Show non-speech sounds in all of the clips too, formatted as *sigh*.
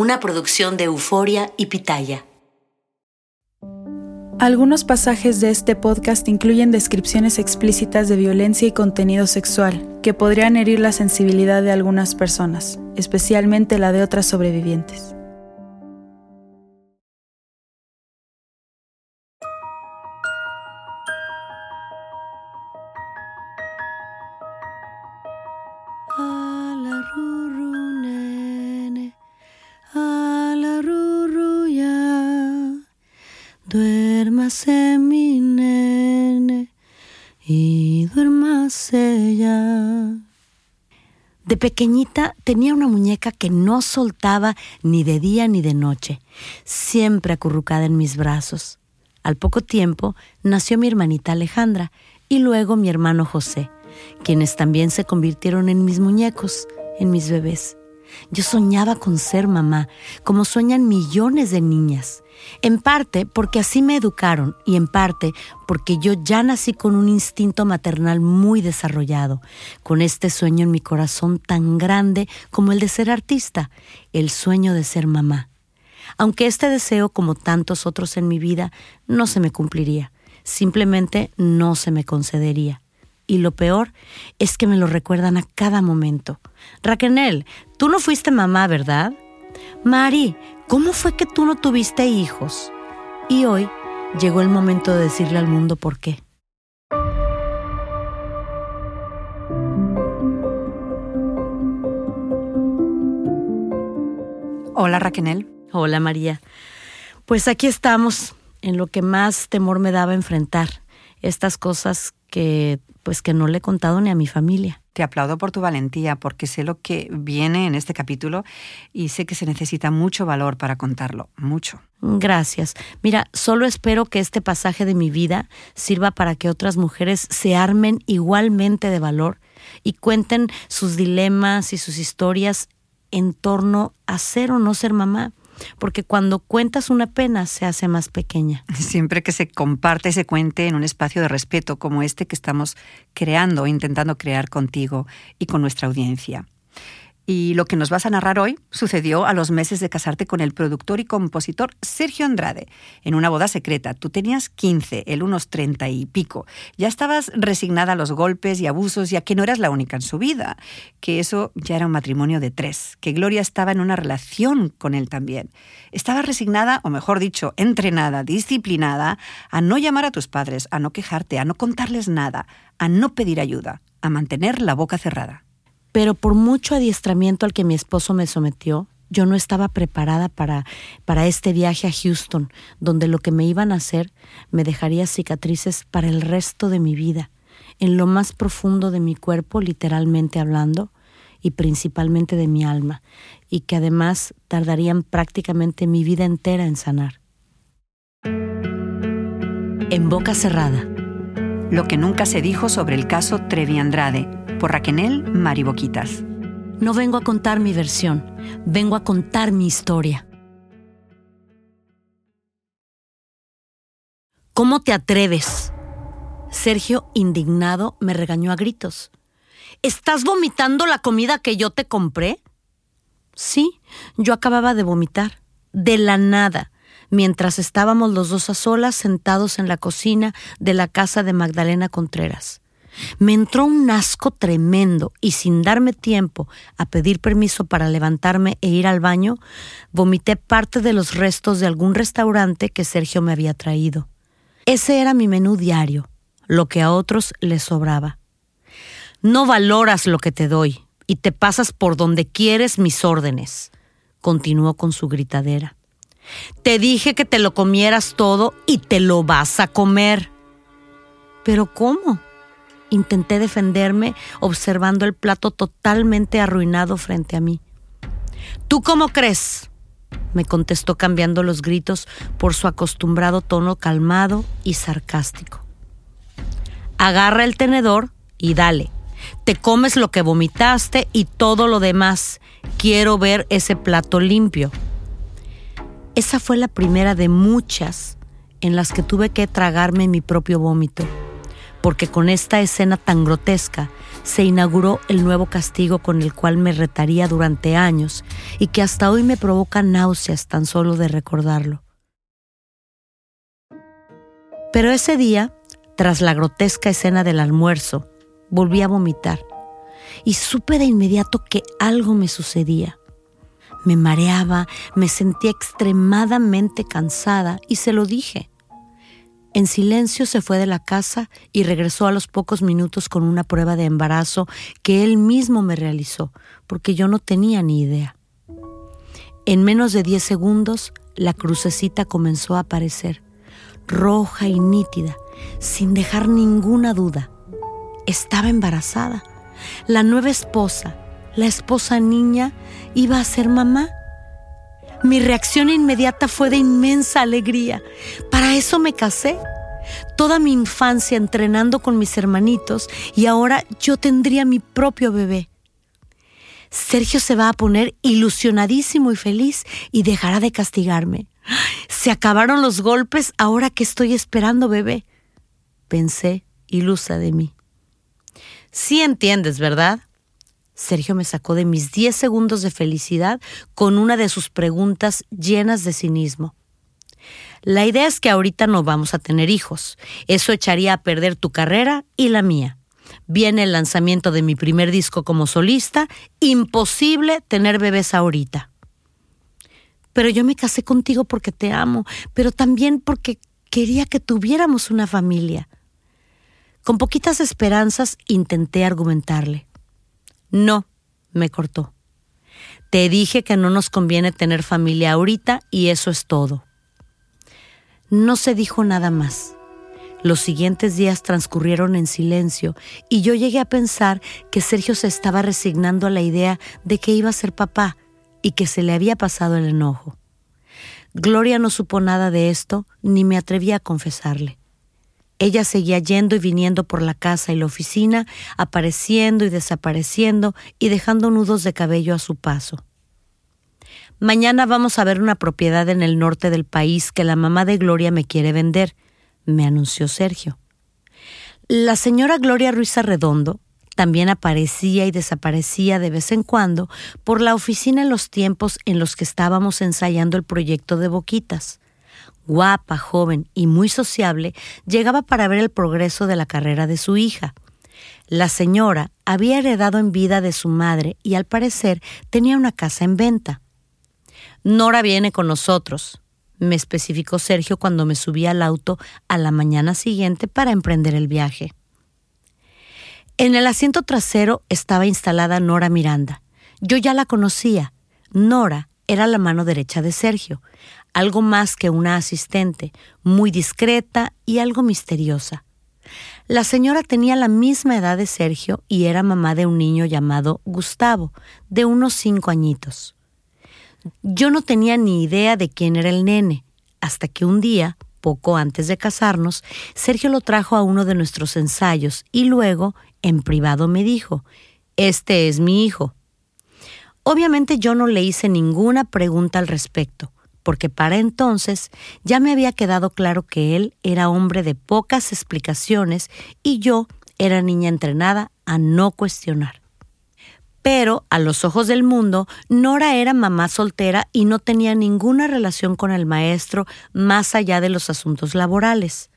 Una producción de Euforia y Pitaya. Algunos pasajes de este podcast incluyen descripciones explícitas de violencia y contenido sexual que podrían herir la sensibilidad de algunas personas, especialmente la de otras sobrevivientes. Duérmase mi nene y duérmase ya. De pequeñita tenía una muñeca que no soltaba ni de día ni de noche, siempre acurrucada en mis brazos. Al poco tiempo nació mi hermanita Alejandra y luego mi hermano José, quienes también se convirtieron en mis muñecos, en mis bebés. Yo soñaba con ser mamá, como sueñan millones de niñas. En parte porque así me educaron y en parte porque yo ya nací con un instinto maternal muy desarrollado, con este sueño en mi corazón tan grande como el de ser artista, el sueño de ser mamá. Aunque este deseo, como tantos otros en mi vida, no se me cumpliría, simplemente no se me concedería y lo peor es que me lo recuerdan a cada momento. Raquel, tú no fuiste mamá, ¿verdad? Mari, ¿cómo fue que tú no tuviste hijos? Y hoy llegó el momento de decirle al mundo por qué. Hola Raquel. Hola María. Pues aquí estamos en lo que más temor me daba enfrentar, estas cosas que pues que no le he contado ni a mi familia. Te aplaudo por tu valentía, porque sé lo que viene en este capítulo y sé que se necesita mucho valor para contarlo, mucho. Gracias. Mira, solo espero que este pasaje de mi vida sirva para que otras mujeres se armen igualmente de valor y cuenten sus dilemas y sus historias en torno a ser o no ser mamá porque cuando cuentas una pena se hace más pequeña. *laughs* Siempre que se comparte y se cuente en un espacio de respeto como este que estamos creando, intentando crear contigo y con nuestra audiencia. Y lo que nos vas a narrar hoy sucedió a los meses de casarte con el productor y compositor Sergio Andrade, en una boda secreta. Tú tenías 15, él unos 30 y pico. Ya estabas resignada a los golpes y abusos, ya que no eras la única en su vida, que eso ya era un matrimonio de tres, que Gloria estaba en una relación con él también. Estaba resignada, o mejor dicho, entrenada, disciplinada, a no llamar a tus padres, a no quejarte, a no contarles nada, a no pedir ayuda, a mantener la boca cerrada pero por mucho adiestramiento al que mi esposo me sometió, yo no estaba preparada para, para este viaje a Houston, donde lo que me iban a hacer me dejaría cicatrices para el resto de mi vida. en lo más profundo de mi cuerpo, literalmente hablando, y principalmente de mi alma, y que además tardarían prácticamente mi vida entera en sanar. En boca cerrada. Lo que nunca se dijo sobre el caso Trevi Andrade, por Raquenel Mariboquitas. No vengo a contar mi versión, vengo a contar mi historia. ¿Cómo te atreves? Sergio, indignado, me regañó a gritos. ¿Estás vomitando la comida que yo te compré? Sí, yo acababa de vomitar, de la nada, mientras estábamos los dos a solas sentados en la cocina de la casa de Magdalena Contreras. Me entró un asco tremendo y sin darme tiempo a pedir permiso para levantarme e ir al baño, vomité parte de los restos de algún restaurante que Sergio me había traído. Ese era mi menú diario, lo que a otros les sobraba. No valoras lo que te doy y te pasas por donde quieres mis órdenes, continuó con su gritadera. Te dije que te lo comieras todo y te lo vas a comer. ¿Pero cómo? Intenté defenderme observando el plato totalmente arruinado frente a mí. ¿Tú cómo crees? me contestó cambiando los gritos por su acostumbrado tono calmado y sarcástico. Agarra el tenedor y dale. Te comes lo que vomitaste y todo lo demás. Quiero ver ese plato limpio. Esa fue la primera de muchas en las que tuve que tragarme mi propio vómito, porque con esta escena tan grotesca se inauguró el nuevo castigo con el cual me retaría durante años y que hasta hoy me provoca náuseas tan solo de recordarlo. Pero ese día, tras la grotesca escena del almuerzo, volví a vomitar y supe de inmediato que algo me sucedía. Me mareaba, me sentía extremadamente cansada y se lo dije. En silencio se fue de la casa y regresó a los pocos minutos con una prueba de embarazo que él mismo me realizó, porque yo no tenía ni idea. En menos de diez segundos, la crucecita comenzó a aparecer, roja y nítida, sin dejar ninguna duda. Estaba embarazada. La nueva esposa, la esposa niña, iba a ser mamá. Mi reacción inmediata fue de inmensa alegría. Para eso me casé. Toda mi infancia entrenando con mis hermanitos y ahora yo tendría mi propio bebé. Sergio se va a poner ilusionadísimo y feliz y dejará de castigarme. Se acabaron los golpes ahora que estoy esperando bebé. Pensé ilusa de mí. Sí entiendes, ¿verdad? Sergio me sacó de mis diez segundos de felicidad con una de sus preguntas llenas de cinismo. La idea es que ahorita no vamos a tener hijos. Eso echaría a perder tu carrera y la mía. Viene el lanzamiento de mi primer disco como solista. Imposible tener bebés ahorita. Pero yo me casé contigo porque te amo, pero también porque quería que tuviéramos una familia. Con poquitas esperanzas intenté argumentarle. No, me cortó. Te dije que no nos conviene tener familia ahorita y eso es todo. No se dijo nada más. Los siguientes días transcurrieron en silencio y yo llegué a pensar que Sergio se estaba resignando a la idea de que iba a ser papá y que se le había pasado el enojo. Gloria no supo nada de esto ni me atreví a confesarle. Ella seguía yendo y viniendo por la casa y la oficina, apareciendo y desapareciendo y dejando nudos de cabello a su paso. Mañana vamos a ver una propiedad en el norte del país que la mamá de Gloria me quiere vender, me anunció Sergio. La señora Gloria Ruiz Arredondo también aparecía y desaparecía de vez en cuando por la oficina en los tiempos en los que estábamos ensayando el proyecto de Boquitas guapa, joven y muy sociable, llegaba para ver el progreso de la carrera de su hija. La señora había heredado en vida de su madre y al parecer tenía una casa en venta. Nora viene con nosotros, me especificó Sergio cuando me subí al auto a la mañana siguiente para emprender el viaje. En el asiento trasero estaba instalada Nora Miranda. Yo ya la conocía. Nora era la mano derecha de Sergio algo más que una asistente, muy discreta y algo misteriosa. La señora tenía la misma edad de Sergio y era mamá de un niño llamado Gustavo, de unos cinco añitos. Yo no tenía ni idea de quién era el nene, hasta que un día, poco antes de casarnos, Sergio lo trajo a uno de nuestros ensayos y luego, en privado, me dijo, Este es mi hijo. Obviamente yo no le hice ninguna pregunta al respecto, porque para entonces ya me había quedado claro que él era hombre de pocas explicaciones y yo era niña entrenada a no cuestionar. Pero, a los ojos del mundo, Nora era mamá soltera y no tenía ninguna relación con el maestro más allá de los asuntos laborales.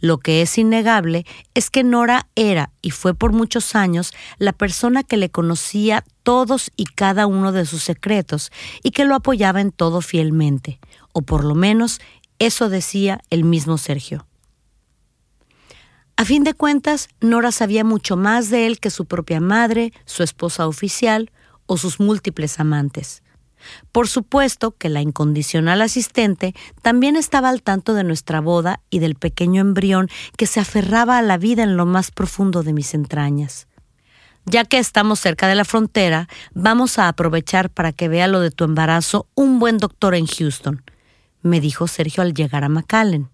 Lo que es innegable es que Nora era y fue por muchos años la persona que le conocía todos y cada uno de sus secretos y que lo apoyaba en todo fielmente, o por lo menos eso decía el mismo Sergio. A fin de cuentas, Nora sabía mucho más de él que su propia madre, su esposa oficial o sus múltiples amantes. Por supuesto que la incondicional asistente también estaba al tanto de nuestra boda y del pequeño embrión que se aferraba a la vida en lo más profundo de mis entrañas. Ya que estamos cerca de la frontera, vamos a aprovechar para que vea lo de tu embarazo un buen doctor en Houston, me dijo Sergio al llegar a McAllen.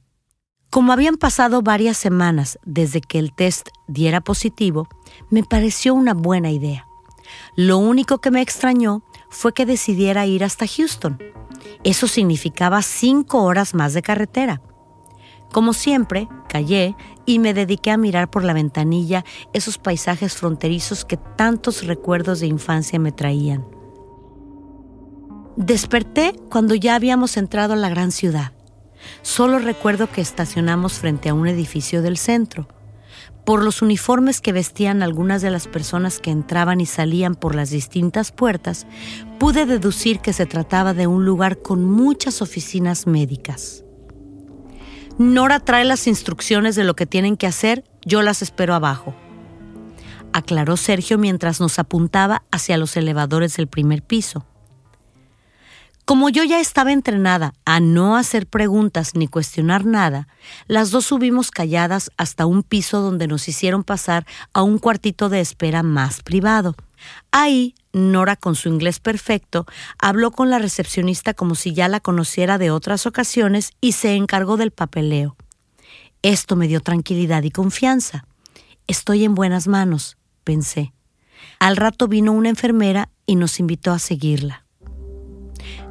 Como habían pasado varias semanas desde que el test diera positivo, me pareció una buena idea. Lo único que me extrañó fue que decidiera ir hasta Houston. Eso significaba cinco horas más de carretera. Como siempre, callé y me dediqué a mirar por la ventanilla esos paisajes fronterizos que tantos recuerdos de infancia me traían. Desperté cuando ya habíamos entrado a la gran ciudad. Solo recuerdo que estacionamos frente a un edificio del centro. Por los uniformes que vestían algunas de las personas que entraban y salían por las distintas puertas, pude deducir que se trataba de un lugar con muchas oficinas médicas. Nora trae las instrucciones de lo que tienen que hacer, yo las espero abajo, aclaró Sergio mientras nos apuntaba hacia los elevadores del primer piso. Como yo ya estaba entrenada a no hacer preguntas ni cuestionar nada, las dos subimos calladas hasta un piso donde nos hicieron pasar a un cuartito de espera más privado. Ahí, Nora, con su inglés perfecto, habló con la recepcionista como si ya la conociera de otras ocasiones y se encargó del papeleo. Esto me dio tranquilidad y confianza. Estoy en buenas manos, pensé. Al rato vino una enfermera y nos invitó a seguirla.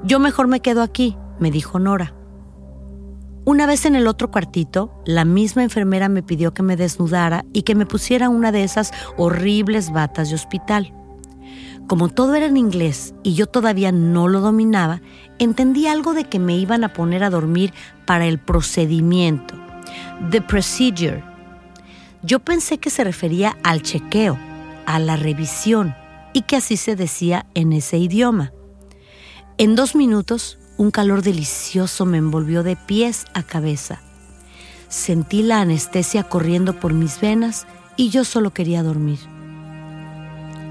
Yo mejor me quedo aquí, me dijo Nora. Una vez en el otro cuartito, la misma enfermera me pidió que me desnudara y que me pusiera una de esas horribles batas de hospital. Como todo era en inglés y yo todavía no lo dominaba, entendí algo de que me iban a poner a dormir para el procedimiento, the procedure. Yo pensé que se refería al chequeo, a la revisión, y que así se decía en ese idioma. En dos minutos, un calor delicioso me envolvió de pies a cabeza. Sentí la anestesia corriendo por mis venas y yo solo quería dormir.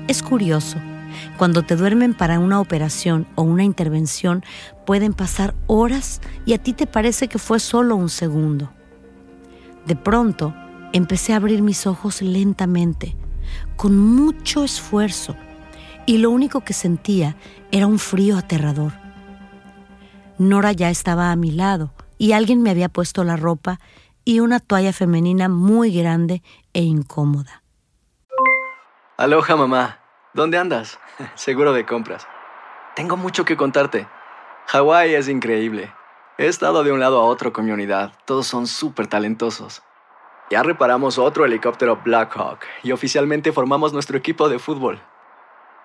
Es curioso, cuando te duermen para una operación o una intervención pueden pasar horas y a ti te parece que fue solo un segundo. De pronto empecé a abrir mis ojos lentamente, con mucho esfuerzo y lo único que sentía era un frío aterrador. Nora ya estaba a mi lado y alguien me había puesto la ropa y una toalla femenina muy grande e incómoda. Aloha mamá, ¿dónde andas? *laughs* Seguro de compras. Tengo mucho que contarte. Hawái es increíble. He estado de un lado a otro con mi unidad. Todos son súper talentosos. Ya reparamos otro helicóptero Blackhawk y oficialmente formamos nuestro equipo de fútbol.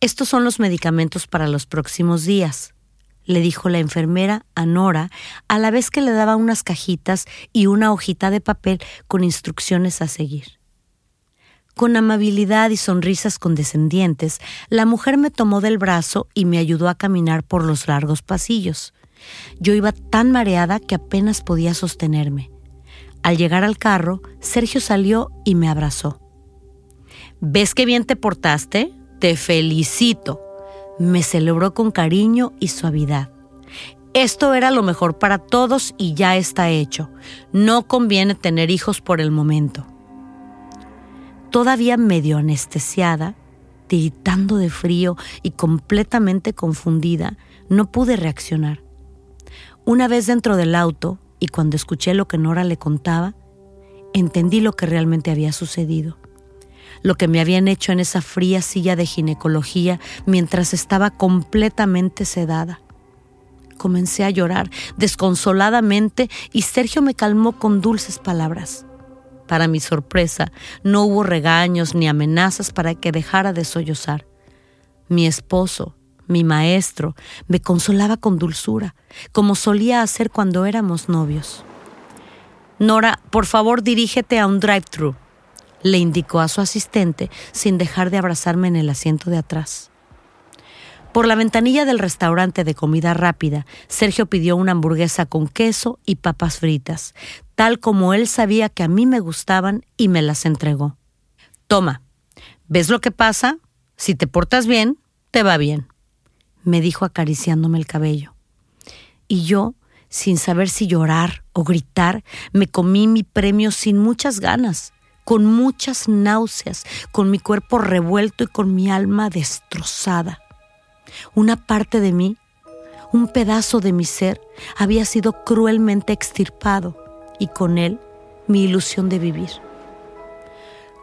Estos son los medicamentos para los próximos días, le dijo la enfermera a Nora, a la vez que le daba unas cajitas y una hojita de papel con instrucciones a seguir. Con amabilidad y sonrisas condescendientes, la mujer me tomó del brazo y me ayudó a caminar por los largos pasillos. Yo iba tan mareada que apenas podía sostenerme. Al llegar al carro, Sergio salió y me abrazó. ¿Ves qué bien te portaste? Te felicito. Me celebró con cariño y suavidad. Esto era lo mejor para todos y ya está hecho. No conviene tener hijos por el momento. Todavía medio anestesiada, tiritando de frío y completamente confundida, no pude reaccionar. Una vez dentro del auto, y cuando escuché lo que Nora le contaba, entendí lo que realmente había sucedido lo que me habían hecho en esa fría silla de ginecología mientras estaba completamente sedada. Comencé a llorar desconsoladamente y Sergio me calmó con dulces palabras. Para mi sorpresa, no hubo regaños ni amenazas para que dejara de sollozar. Mi esposo, mi maestro, me consolaba con dulzura, como solía hacer cuando éramos novios. Nora, por favor dirígete a un drive-thru le indicó a su asistente sin dejar de abrazarme en el asiento de atrás. Por la ventanilla del restaurante de comida rápida, Sergio pidió una hamburguesa con queso y papas fritas, tal como él sabía que a mí me gustaban y me las entregó. Toma, ¿ves lo que pasa? Si te portas bien, te va bien, me dijo acariciándome el cabello. Y yo, sin saber si llorar o gritar, me comí mi premio sin muchas ganas con muchas náuseas, con mi cuerpo revuelto y con mi alma destrozada. Una parte de mí, un pedazo de mi ser, había sido cruelmente extirpado y con él mi ilusión de vivir.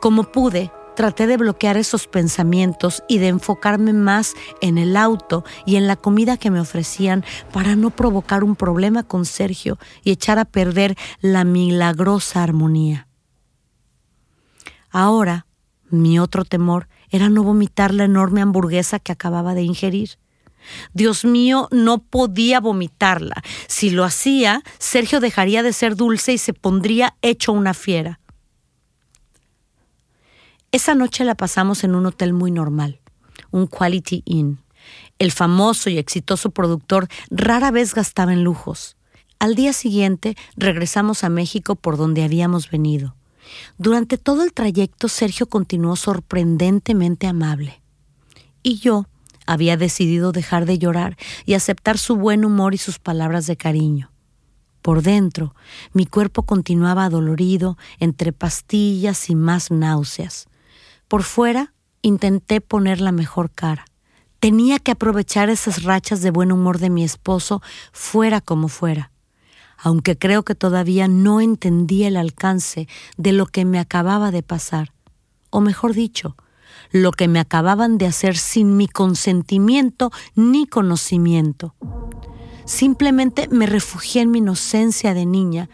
Como pude, traté de bloquear esos pensamientos y de enfocarme más en el auto y en la comida que me ofrecían para no provocar un problema con Sergio y echar a perder la milagrosa armonía. Ahora, mi otro temor era no vomitar la enorme hamburguesa que acababa de ingerir. Dios mío, no podía vomitarla. Si lo hacía, Sergio dejaría de ser dulce y se pondría hecho una fiera. Esa noche la pasamos en un hotel muy normal, un Quality Inn. El famoso y exitoso productor rara vez gastaba en lujos. Al día siguiente regresamos a México por donde habíamos venido. Durante todo el trayecto Sergio continuó sorprendentemente amable. Y yo había decidido dejar de llorar y aceptar su buen humor y sus palabras de cariño. Por dentro, mi cuerpo continuaba dolorido entre pastillas y más náuseas. Por fuera, intenté poner la mejor cara. Tenía que aprovechar esas rachas de buen humor de mi esposo, fuera como fuera aunque creo que todavía no entendía el alcance de lo que me acababa de pasar, o mejor dicho, lo que me acababan de hacer sin mi consentimiento ni conocimiento. Simplemente me refugié en mi inocencia de niña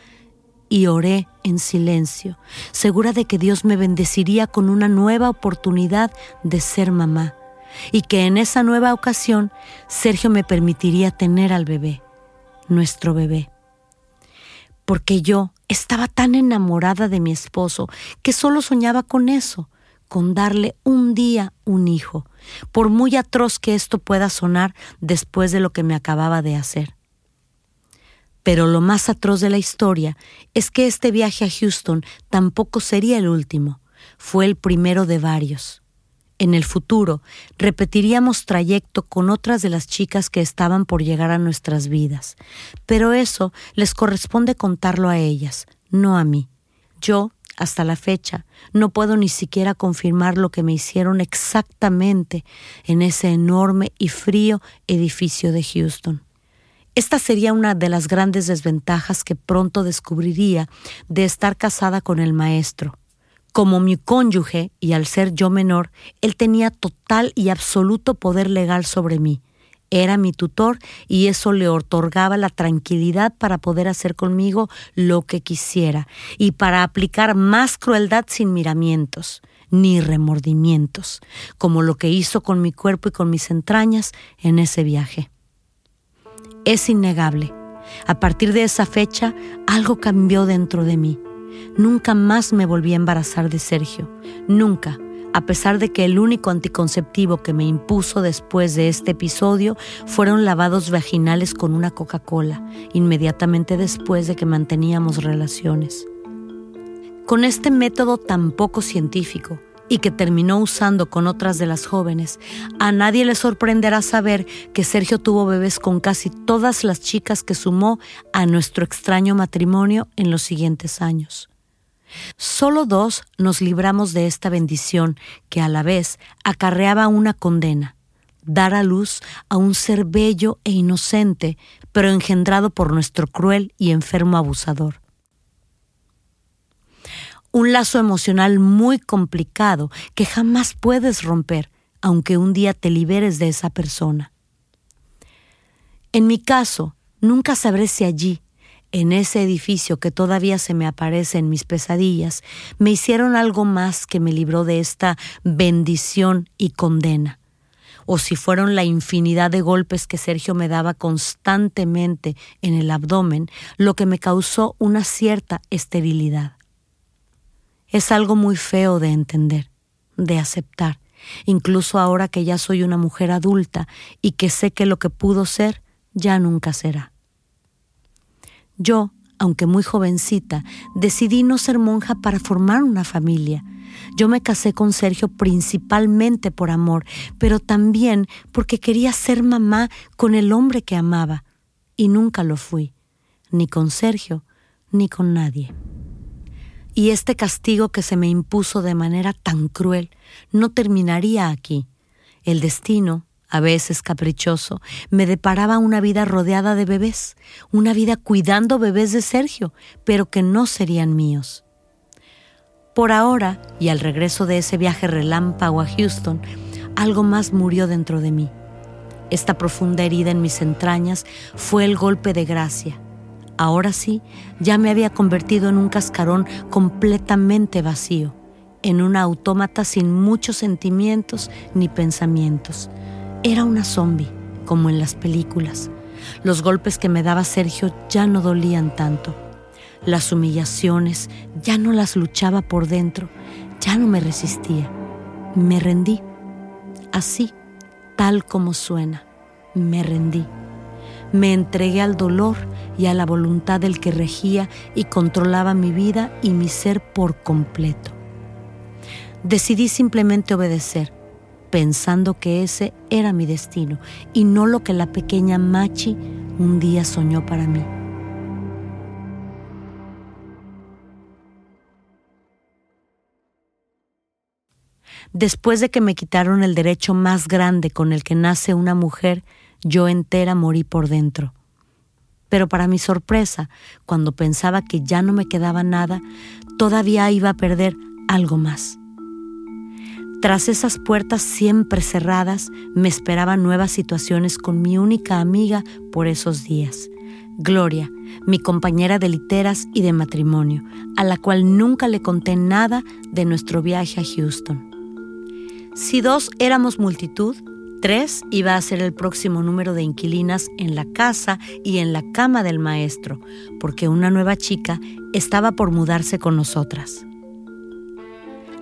y oré en silencio, segura de que Dios me bendeciría con una nueva oportunidad de ser mamá y que en esa nueva ocasión Sergio me permitiría tener al bebé, nuestro bebé. Porque yo estaba tan enamorada de mi esposo que solo soñaba con eso, con darle un día un hijo, por muy atroz que esto pueda sonar después de lo que me acababa de hacer. Pero lo más atroz de la historia es que este viaje a Houston tampoco sería el último, fue el primero de varios. En el futuro repetiríamos trayecto con otras de las chicas que estaban por llegar a nuestras vidas, pero eso les corresponde contarlo a ellas, no a mí. Yo, hasta la fecha, no puedo ni siquiera confirmar lo que me hicieron exactamente en ese enorme y frío edificio de Houston. Esta sería una de las grandes desventajas que pronto descubriría de estar casada con el maestro. Como mi cónyuge, y al ser yo menor, él tenía total y absoluto poder legal sobre mí. Era mi tutor y eso le otorgaba la tranquilidad para poder hacer conmigo lo que quisiera y para aplicar más crueldad sin miramientos ni remordimientos, como lo que hizo con mi cuerpo y con mis entrañas en ese viaje. Es innegable. A partir de esa fecha, algo cambió dentro de mí. Nunca más me volví a embarazar de Sergio. Nunca, a pesar de que el único anticonceptivo que me impuso después de este episodio fueron lavados vaginales con una Coca-Cola, inmediatamente después de que manteníamos relaciones. Con este método tan poco científico, y que terminó usando con otras de las jóvenes, a nadie le sorprenderá saber que Sergio tuvo bebés con casi todas las chicas que sumó a nuestro extraño matrimonio en los siguientes años. Solo dos nos libramos de esta bendición que a la vez acarreaba una condena, dar a luz a un ser bello e inocente, pero engendrado por nuestro cruel y enfermo abusador un lazo emocional muy complicado que jamás puedes romper, aunque un día te liberes de esa persona. En mi caso, nunca sabré si allí, en ese edificio que todavía se me aparece en mis pesadillas, me hicieron algo más que me libró de esta bendición y condena, o si fueron la infinidad de golpes que Sergio me daba constantemente en el abdomen lo que me causó una cierta esterilidad. Es algo muy feo de entender, de aceptar, incluso ahora que ya soy una mujer adulta y que sé que lo que pudo ser ya nunca será. Yo, aunque muy jovencita, decidí no ser monja para formar una familia. Yo me casé con Sergio principalmente por amor, pero también porque quería ser mamá con el hombre que amaba, y nunca lo fui, ni con Sergio, ni con nadie. Y este castigo que se me impuso de manera tan cruel no terminaría aquí. El destino, a veces caprichoso, me deparaba una vida rodeada de bebés, una vida cuidando bebés de Sergio, pero que no serían míos. Por ahora, y al regreso de ese viaje relámpago a Houston, algo más murió dentro de mí. Esta profunda herida en mis entrañas fue el golpe de gracia, Ahora sí, ya me había convertido en un cascarón completamente vacío, en una autómata sin muchos sentimientos ni pensamientos. Era una zombie, como en las películas. Los golpes que me daba Sergio ya no dolían tanto. Las humillaciones ya no las luchaba por dentro, ya no me resistía. Me rendí. Así, tal como suena, me rendí. Me entregué al dolor y a la voluntad del que regía y controlaba mi vida y mi ser por completo. Decidí simplemente obedecer, pensando que ese era mi destino y no lo que la pequeña Machi un día soñó para mí. Después de que me quitaron el derecho más grande con el que nace una mujer, yo entera morí por dentro. Pero para mi sorpresa, cuando pensaba que ya no me quedaba nada, todavía iba a perder algo más. Tras esas puertas siempre cerradas, me esperaban nuevas situaciones con mi única amiga por esos días. Gloria, mi compañera de literas y de matrimonio, a la cual nunca le conté nada de nuestro viaje a Houston. Si dos éramos multitud, tres iba a ser el próximo número de inquilinas en la casa y en la cama del maestro, porque una nueva chica estaba por mudarse con nosotras.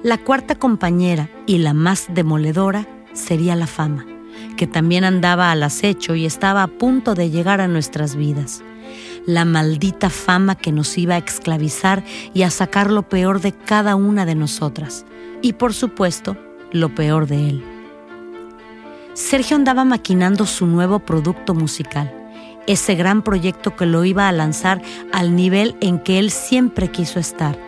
La cuarta compañera y la más demoledora sería la fama, que también andaba al acecho y estaba a punto de llegar a nuestras vidas. La maldita fama que nos iba a esclavizar y a sacar lo peor de cada una de nosotras. Y por supuesto, lo peor de él. Sergio andaba maquinando su nuevo producto musical, ese gran proyecto que lo iba a lanzar al nivel en que él siempre quiso estar,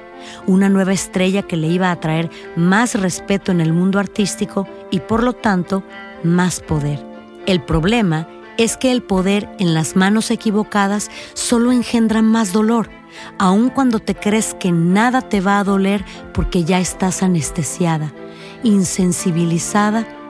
una nueva estrella que le iba a traer más respeto en el mundo artístico y por lo tanto más poder. El problema es que el poder en las manos equivocadas solo engendra más dolor, aun cuando te crees que nada te va a doler porque ya estás anestesiada insensibilizada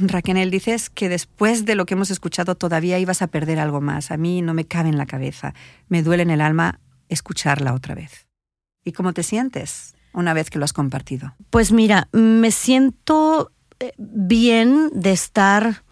Raquel, dices que después de lo que hemos escuchado todavía ibas a perder algo más. A mí no me cabe en la cabeza. Me duele en el alma escucharla otra vez. ¿Y cómo te sientes una vez que lo has compartido? Pues mira, me siento eh, bien de estar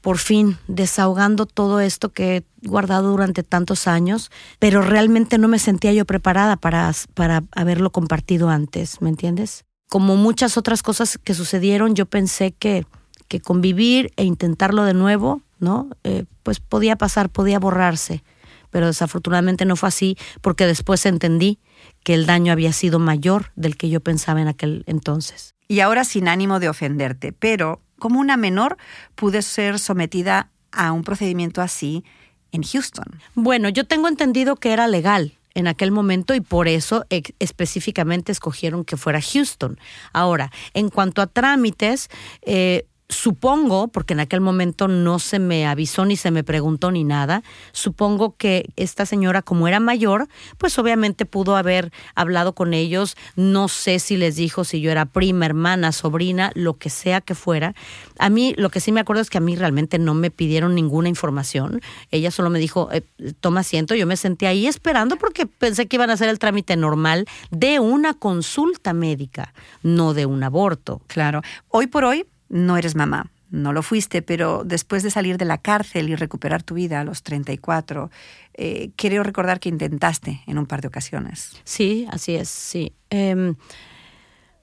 por fin desahogando todo esto que he guardado durante tantos años, pero realmente no me sentía yo preparada para, para haberlo compartido antes, ¿me entiendes? Como muchas otras cosas que sucedieron, yo pensé que que convivir e intentarlo de nuevo, ¿no? Eh, pues podía pasar, podía borrarse. Pero desafortunadamente no fue así porque después entendí que el daño había sido mayor del que yo pensaba en aquel entonces. Y ahora sin ánimo de ofenderte, pero como una menor pude ser sometida a un procedimiento así en Houston. Bueno, yo tengo entendido que era legal en aquel momento y por eso específicamente escogieron que fuera Houston. Ahora, en cuanto a trámites, eh, Supongo, porque en aquel momento no se me avisó ni se me preguntó ni nada, supongo que esta señora como era mayor, pues obviamente pudo haber hablado con ellos, no sé si les dijo si yo era prima, hermana, sobrina, lo que sea que fuera. A mí lo que sí me acuerdo es que a mí realmente no me pidieron ninguna información, ella solo me dijo, eh, toma asiento, yo me senté ahí esperando porque pensé que iban a hacer el trámite normal de una consulta médica, no de un aborto. Claro, hoy por hoy no eres mamá. No lo fuiste, pero después de salir de la cárcel y recuperar tu vida a los 34, eh, quiero recordar que intentaste en un par de ocasiones. Sí, así es, sí. Em,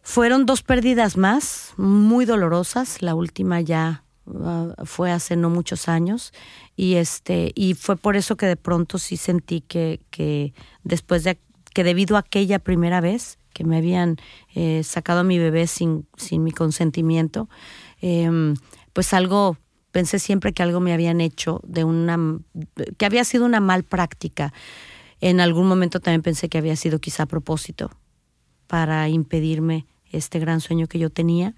fueron dos pérdidas más, muy dolorosas. La última ya ah, fue hace no muchos años y este y fue por eso que de pronto sí sentí que, que después de que debido a aquella primera vez que me habían eh, sacado a mi bebé sin, sin mi consentimiento, em, pues algo, pensé siempre que algo me habían hecho de una, que había sido una mal práctica. En algún momento también pensé que había sido quizá a propósito para impedirme este gran sueño que yo tenía.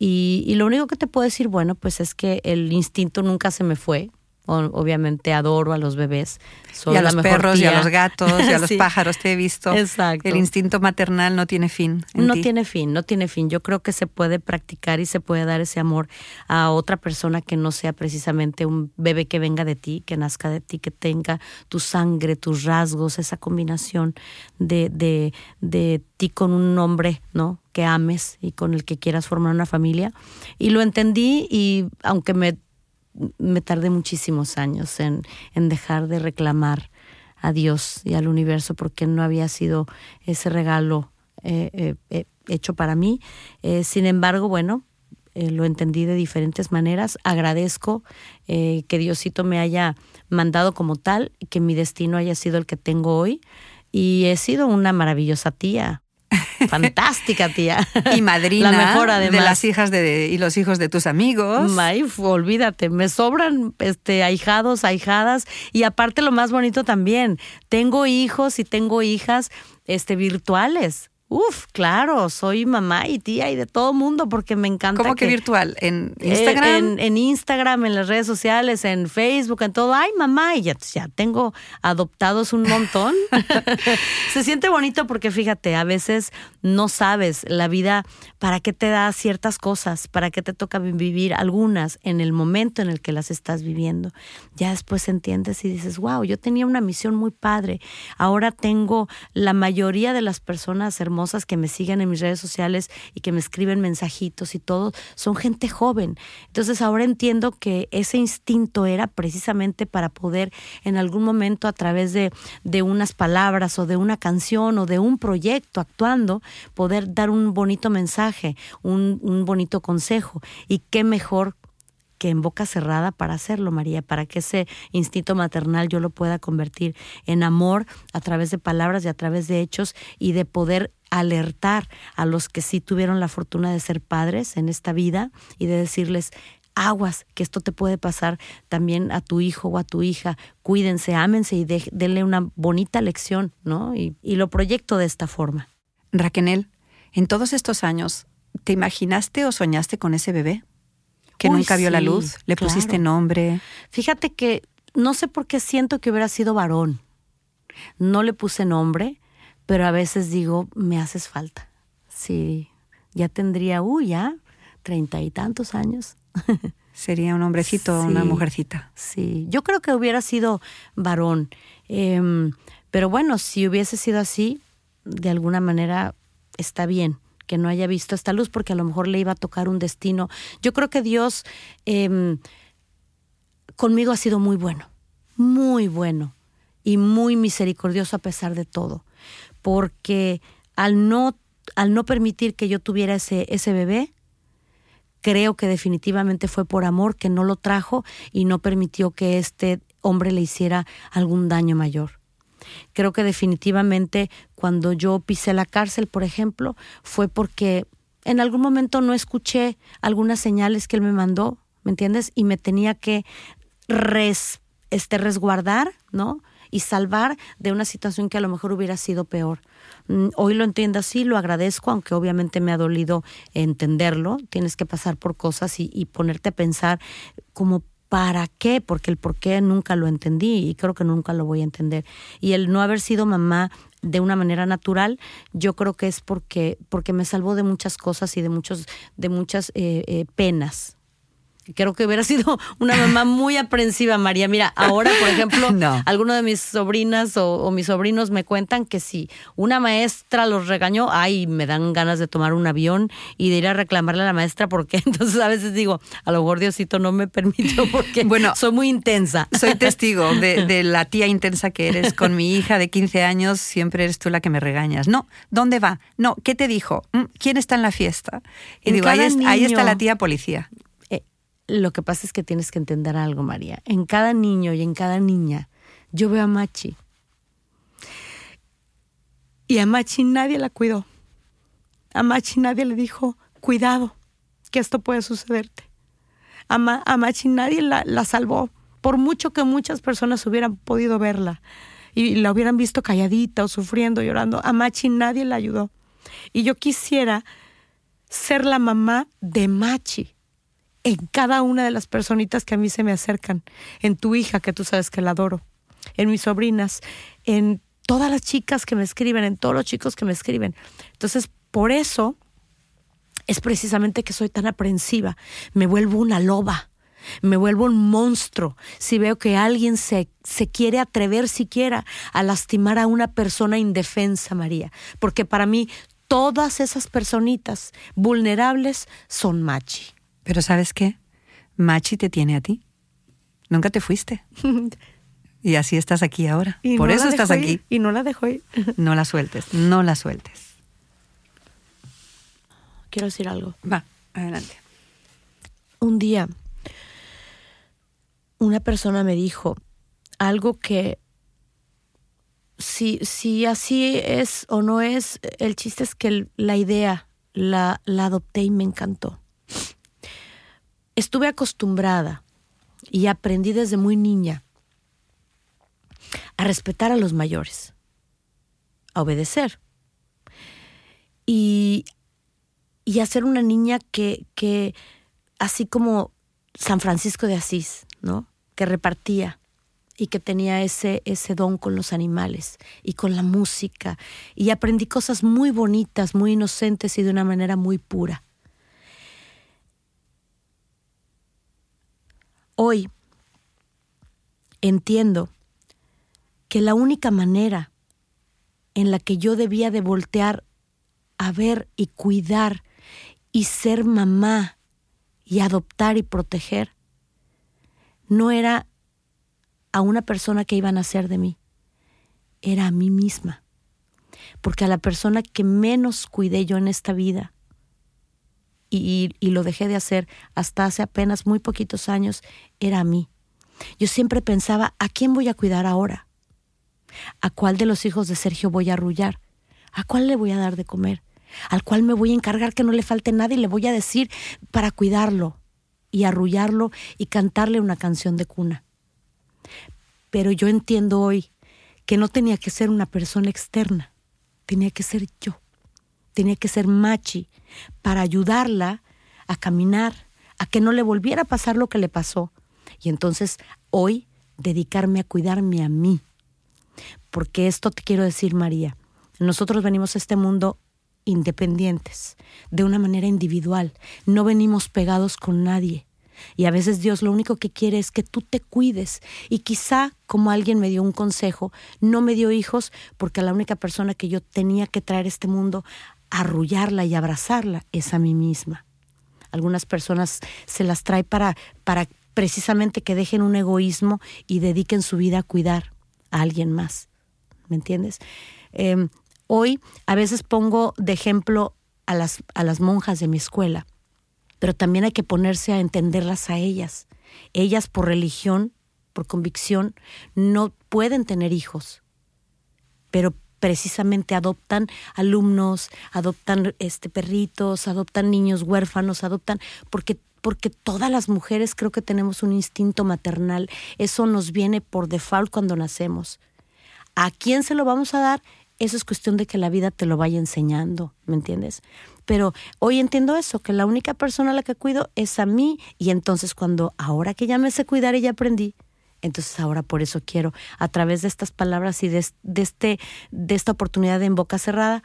Y, y, lo único que te puedo decir, bueno, pues es que el instinto nunca se me fue obviamente adoro a los bebés. y a los perros, y a los gatos, y a *laughs* los pájaros, te he visto. Exacto. El instinto maternal no tiene fin. No tiene fin, no tiene fin. Yo creo que se puede practicar y se puede dar ese amor a otra persona que no sea precisamente un bebé que venga de ti, que nazca de ti, que tenga tu sangre, tus rasgos, esa combinación de, de, de ti con un hombre, ¿no? que ames y con el que quieras formar una familia. Y lo entendí y aunque me me tardé muchísimos años en, en dejar de reclamar a Dios y al universo porque no había sido ese regalo eh, eh, eh, hecho para mí. sin embargo, bueno, lo entendí de diferentes maneras. Agradezco que Diosito me haya mandado como tal y que mi destino haya sido el que tengo hoy. Y he sido una maravillosa tía, *laughs* Fantástica, tía. Y madrina la mejor, de las hijas de, y los hijos de tus amigos. olvídate, me sobran este, ahijados, ahijadas. Y aparte lo más bonito también, tengo hijos y tengo hijas este, virtuales. Uf, claro, soy mamá y tía y de todo mundo porque me encanta. ¿Cómo que, virtual? ¿En Instagram? En, Instagram, en las redes sociales, en Facebook, en todo. Ay, mamá, y ya, ya tengo adoptados un montón. *laughs* Se siente bonito porque fíjate, a veces no sabes la vida para qué te da ciertas cosas, para qué te toca vivir algunas en el momento en el que las estás viviendo. Ya después entiendes y dices, wow, yo tenía una misión muy padre. Ahora tengo la mayoría de las personas hermosas que me siguen en mis redes sociales y que me escriben mensajitos y todo, son gente joven. Entonces ahora entiendo que ese instinto era precisamente para poder en algún momento a través de, de unas palabras o de una canción o de un proyecto actuando, poder dar un bonito mensaje, un, un bonito consejo. Y qué mejor que en boca cerrada para hacerlo, María, para que ese instinto maternal yo lo pueda convertir en amor a través de palabras y a través de hechos y de poder alertar a los que sí tuvieron la fortuna de ser padres en esta vida y de decirles, aguas, que esto te puede pasar también a tu hijo o a tu hija. Cuídense, ámense y denle una bonita lección, ¿no? Y, lo proyecto de esta forma. Raquel, en todos estos años, ¿te imaginaste o soñaste con ese bebé? Que nunca vio la luz, le pusiste nombre. Fíjate que no sé por qué siento que hubiera sido varón. No le puse nombre, pero a veces digo, me haces falta. Sí, ya tendría, uy, ya, treinta y tantos años. *laughs* Sería un hombrecito o una mujercita. Sí, yo creo que hubiera sido varón. Em, pero bueno, si hubiese sido así, de alguna manera está bien que no haya visto esta luz porque a lo mejor le iba a tocar un destino. Yo creo que Dios em, conmigo ha sido muy bueno, muy bueno y muy misericordioso a pesar de todo porque al no, al no permitir que yo tuviera ese, ese bebé, creo que definitivamente fue por amor que no lo trajo y no permitió que este hombre le hiciera algún daño mayor. Creo que definitivamente cuando yo pisé la cárcel, por ejemplo, fue porque en algún momento no escuché algunas señales que él me mandó, ¿me entiendes? Y me tenía que este, resguardar, ¿no? y salvar de una situación que a lo mejor hubiera sido peor. Mm, hoy lo entiendo así, lo agradezco, aunque obviamente me ha dolido entenderlo. Tienes que pasar por cosas y, ponerte a pensar como ¿Para qué? Porque el por qué nunca lo entendí y creo que nunca lo voy a entender. Y el no haber sido mamá de una manera natural, yo creo que es porque, porque me salvó de muchas cosas y de, muchos, de muchas eh, eh, penas creo que hubiera sido *laughs* una mamá muy aprensiva, María. Mira, ahora, por ejemplo, *laughs* algunos de mis sobrinas o, mis sobrinos me cuentan que si una maestra los regañó, ay, me dan ganas de tomar un avión y de ir a reclamarle a la maestra porque *laughs* entonces a veces digo, a lo mejor Diosito no me permitió porque bueno, soy muy intensa. Soy testigo de, de la tía intensa que eres con mi hija de 15 años, siempre eres tú la que me regañas. No, ¿dónde va? No, ¿qué te dijo? Mm, ¿Quién está en la fiesta? Y digo, ahí, ahí está la tía policía. Lo que pasa es que tienes que entender algo, María. En cada niño y en cada niña, yo veo a Machi. Y a Machi nadie la cuidó. A Machi nadie le dijo, cuidado, que esto puede sucederte. A, Machi nadie la salvó, por mucho que muchas personas hubieran podido verla. y la hubieran visto calladita o sufriendo, llorando. A Machi nadie la ayudó. Y yo quisiera ser la mamá de Machi en cada una de las personitas que a mí se me acercan, en tu hija, que tú sabes que la adoro, en mis sobrinas, en todas las chicas que me escriben, en todos los chicos que me escriben. Entonces, por eso es precisamente que soy tan aprensiva. Me vuelvo una loba, me vuelvo un monstruo si veo que alguien se, se quiere atrever siquiera a lastimar a una persona indefensa, María. Porque para mí todas esas personitas vulnerables son machi. Pero ¿sabes qué? Machi te tiene a ti. Nunca te fuiste. *laughs* y así estás aquí ahora. Por eso estás aquí. Y no la dejo ir. *laughs* no la sueltes, no la sueltes. Quiero decir algo. Va, adelante. Un día, una persona me dijo algo que si, si así es o no es, el chiste es que la idea la, la adopté y me encantó. Estuve acostumbrada y aprendí desde muy niña a respetar a los mayores, a obedecer y, a ser una niña que, que, así como San Francisco de Asís, ¿no? Que repartía, y que tenía ese, ese don con los animales y con la música. Y aprendí cosas muy bonitas, muy inocentes y de una manera muy pura. Hoy entiendo que la única manera en la que yo debía de voltear a ver y cuidar y ser mamá y adoptar y proteger no era a una persona que iba a nacer de mí, era a mí misma. Porque a la persona que menos cuidé yo en esta vida, y, y, lo dejé de hacer hasta hace apenas muy poquitos años, era a mí. Yo siempre pensaba, ¿a quién voy a cuidar ahora? ¿A cuál de los hijos de Sergio voy a arrullar? ¿A cuál le voy a dar de comer? ¿Al cual me voy a encargar que no le falte nada y le voy a decir para cuidarlo y arrullarlo y cantarle una canción de cuna? Pero yo entiendo hoy que no tenía que ser una persona externa, tenía que ser yo, tenía que ser Machi para ayudarla a caminar, a que no le volviera a pasar lo que le pasó. Y entonces hoy dedicarme a cuidarme a mí. Porque esto te quiero decir, María, nosotros venimos a este mundo independientes, de una manera individual, no venimos pegados con nadie. Y a veces Dios lo único que quiere es que tú te cuides. Y quizá, como alguien me dio un consejo, no me dio hijos porque la única persona que yo tenía que traer a este mundo, arrullarla y abrazarla, es a mí misma. Algunas personas se las trae para, para precisamente que dejen un egoísmo y dediquen su vida a cuidar a alguien más. ¿Me entiendes? Em, hoy a veces pongo de ejemplo a las, a las monjas de mi escuela pero también hay que ponerse a entenderlas a ellas. Ellas por religión, por convicción, no pueden tener hijos, pero precisamente adoptan alumnos, adoptan este perritos, adoptan niños huérfanos, adoptan porque porque todas las mujeres creo que tenemos un instinto maternal, eso nos viene por default cuando nacemos. ¿A quién se lo vamos a dar? Eso es cuestión de que la vida te lo vaya enseñando, ¿me entiendes? Pero hoy entiendo eso, que la única persona a la que cuido es a mí y entonces cuando ahora que ya me sé cuidar y ya aprendí, entonces ahora por eso quiero, a través de estas palabras y de, este, de esta oportunidad de en boca cerrada,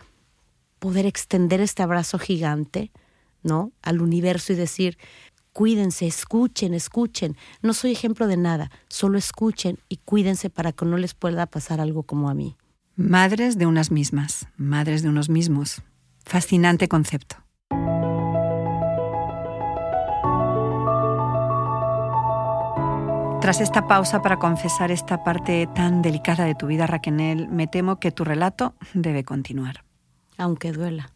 poder extender este abrazo gigante, ¿no? Al universo y decir, cuídense, escuchen, escuchen. No soy ejemplo de nada, solo escuchen y cuídense para que no les pueda pasar algo como a mí. Madres de unas mismas, madres de unos mismos. Fascinante concepto. Tras esta pausa para confesar esta parte tan delicada de tu vida, Raquel, me temo que tu relato debe continuar. Aunque duela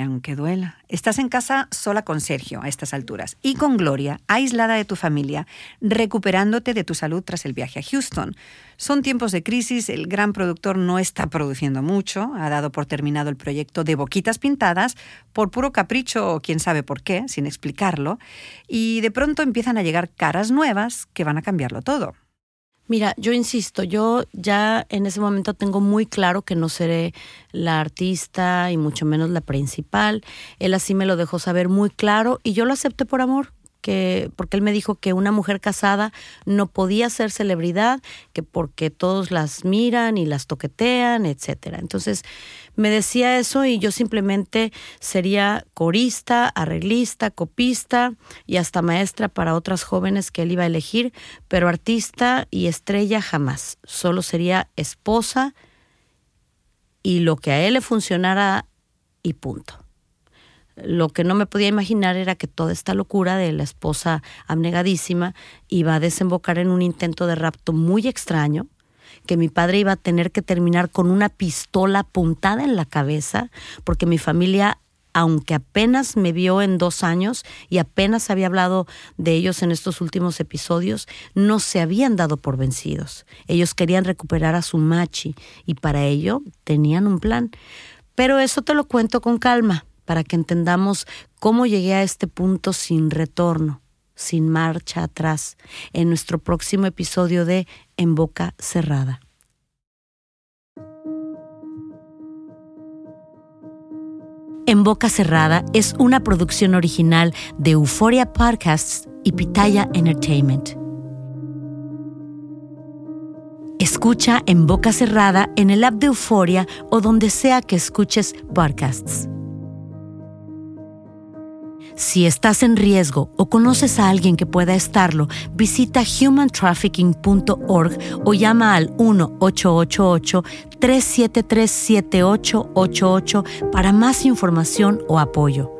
aunque duela. Estás en casa sola con Sergio a estas alturas y con Gloria, aislada de tu familia, recuperándote de tu salud tras el viaje a Houston. Son tiempos de crisis, el gran productor no está produciendo mucho, ha dado por terminado el proyecto de Boquitas Pintadas por puro capricho o quién sabe por qué, sin explicarlo, y de pronto empiezan a llegar caras nuevas que van a cambiarlo todo. Mira, yo insisto, yo ya en ese momento tengo muy claro que no seré la artista y mucho menos la principal. Él así me lo dejó saber muy claro y yo lo acepté por amor que porque él me dijo que una mujer casada no podía ser celebridad, que porque todos las miran y las toquetean, etcétera. Entonces, me decía eso y yo simplemente sería corista, arreglista, copista y hasta maestra para otras jóvenes que él iba a elegir, pero artista y estrella jamás. Solo sería esposa y lo que a él le funcionara y punto. Lo que no me podía imaginar era que toda esta locura de la esposa abnegadísima iba a desembocar en un intento de rapto muy extraño, que mi padre iba a tener que terminar con una pistola apuntada en la cabeza, porque mi familia, aunque apenas me vio en dos años y apenas había hablado de ellos en estos últimos episodios, no se habían dado por vencidos. Ellos querían recuperar a su machi y para ello tenían un plan. Pero eso te lo cuento con calma para que entendamos cómo llegué a este punto sin retorno, sin marcha atrás, en nuestro próximo episodio de En Boca Cerrada. En Boca Cerrada es una producción original de Euphoria Podcasts y Pitaya Entertainment. Escucha en boca cerrada en el app de Euforia o donde sea que escuches podcasts. Si estás en riesgo o conoces a alguien que pueda estarlo, visita humantrafficking.org o llama al 1-888-373-7888 para más información o apoyo.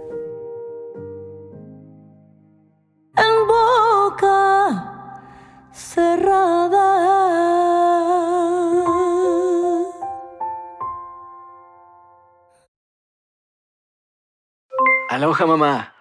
En boca cerrada. Aloha mamá.